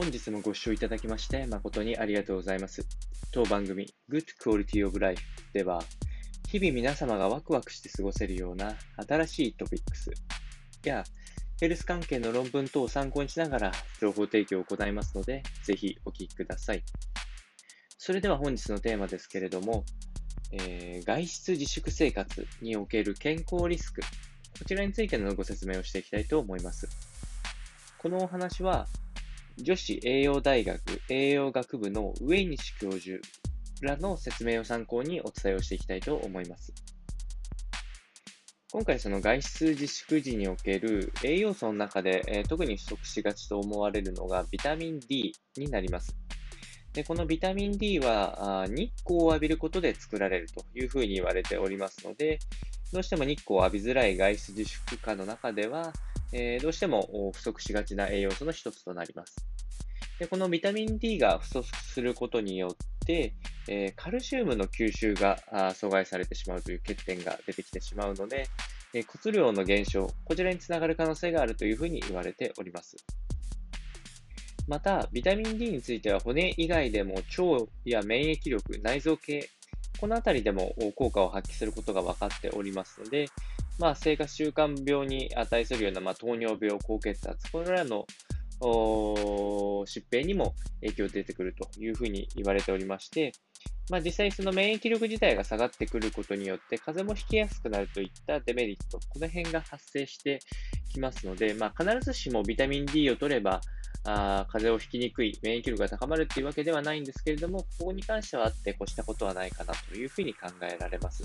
本日もご視聴いただきまして誠にありがとうございます。当番組 Good Quality of Life では、日々皆様がワクワクして過ごせるような新しいトピックスやヘルス関係の論文等を参考にしながら情報提供を行いますので、ぜひお聞きください。それでは本日のテーマですけれども、えー、外出自粛生活における健康リスク、こちらについてのご説明をしていきたいと思います。このお話は、女子栄養大学栄養学部の上西教授らの説明を参考にお伝えをしていきたいと思います。今回その外出自粛時における栄養素の中で、えー、特に不足しがちと思われるのがビタミン D になります。でこのビタミン D は日光を浴びることで作られるというふうに言われておりますので、どうしても日光を浴びづらい外出自粛下の中では、えー、どうしても不足しがちな栄養素の一つとなります。でこのビタミン D が不足することによって、えー、カルシウムの吸収が阻害されてしまうという欠点が出てきてしまうので、えー、骨量の減少、こちらにつながる可能性があるというふうに言われております。また、ビタミン D については骨以外でも腸や免疫力、内臓系、このあたりでも効果を発揮することが分かっておりますので、まあ、生活習慣病に値するような、まあ、糖尿病、高血圧、これらの疾病にも影響出てくるというふうに言われておりまして、まあ、実際その免疫力自体が下がってくることによって風邪もひきやすくなるといったデメリット、この辺が発生してきますので、まあ、必ずしもビタミン D を取ればあ風邪をひきにくい、免疫力が高まるというわけではないんですけれども、ここに関してはあって越したことはないかなというふうに考えられます。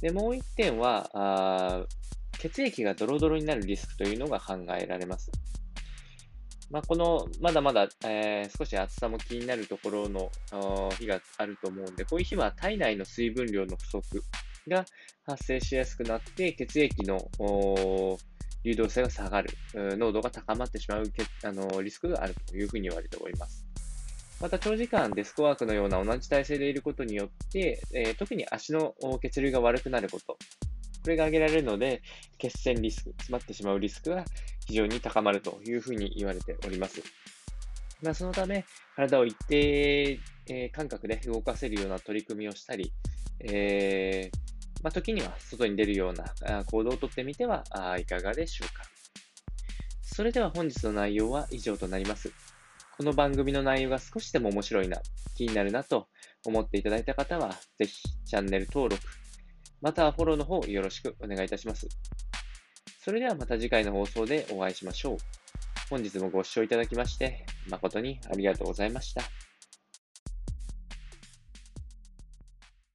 で、もう一点は、あ血液がドロドロになるリスクというのが考えられます。まあ、この、まだまだ、えー、少し暑さも気になるところの日があると思うんで、こういう日は体内の水分量の不足が発生しやすくなって、血液の流動性が下がる、濃度が高まってしまうあのリスクがあるというふうに言われております。また長時間デスクワークのような同じ体勢でいることによって、えー、特に足の血流が悪くなること、これが挙げられるので、血栓リスク、詰まってしまうリスクが非常に高まるというふうに言われております。まあ、そのため、体を一定、えー、感覚で動かせるような取り組みをしたり、えー、まあ、時には外に出るような行動をとってみてはいかがでしょうか。それでは本日の内容は以上となります。この番組の内容が少しでも面白いな、気になるなと思っていただいた方は、ぜひチャンネル登録、またはフォローの方よろしくお願いいたします。それではまた次回の放送でお会いしましょう。本日もご視聴いただきまして、誠にありがとうございました。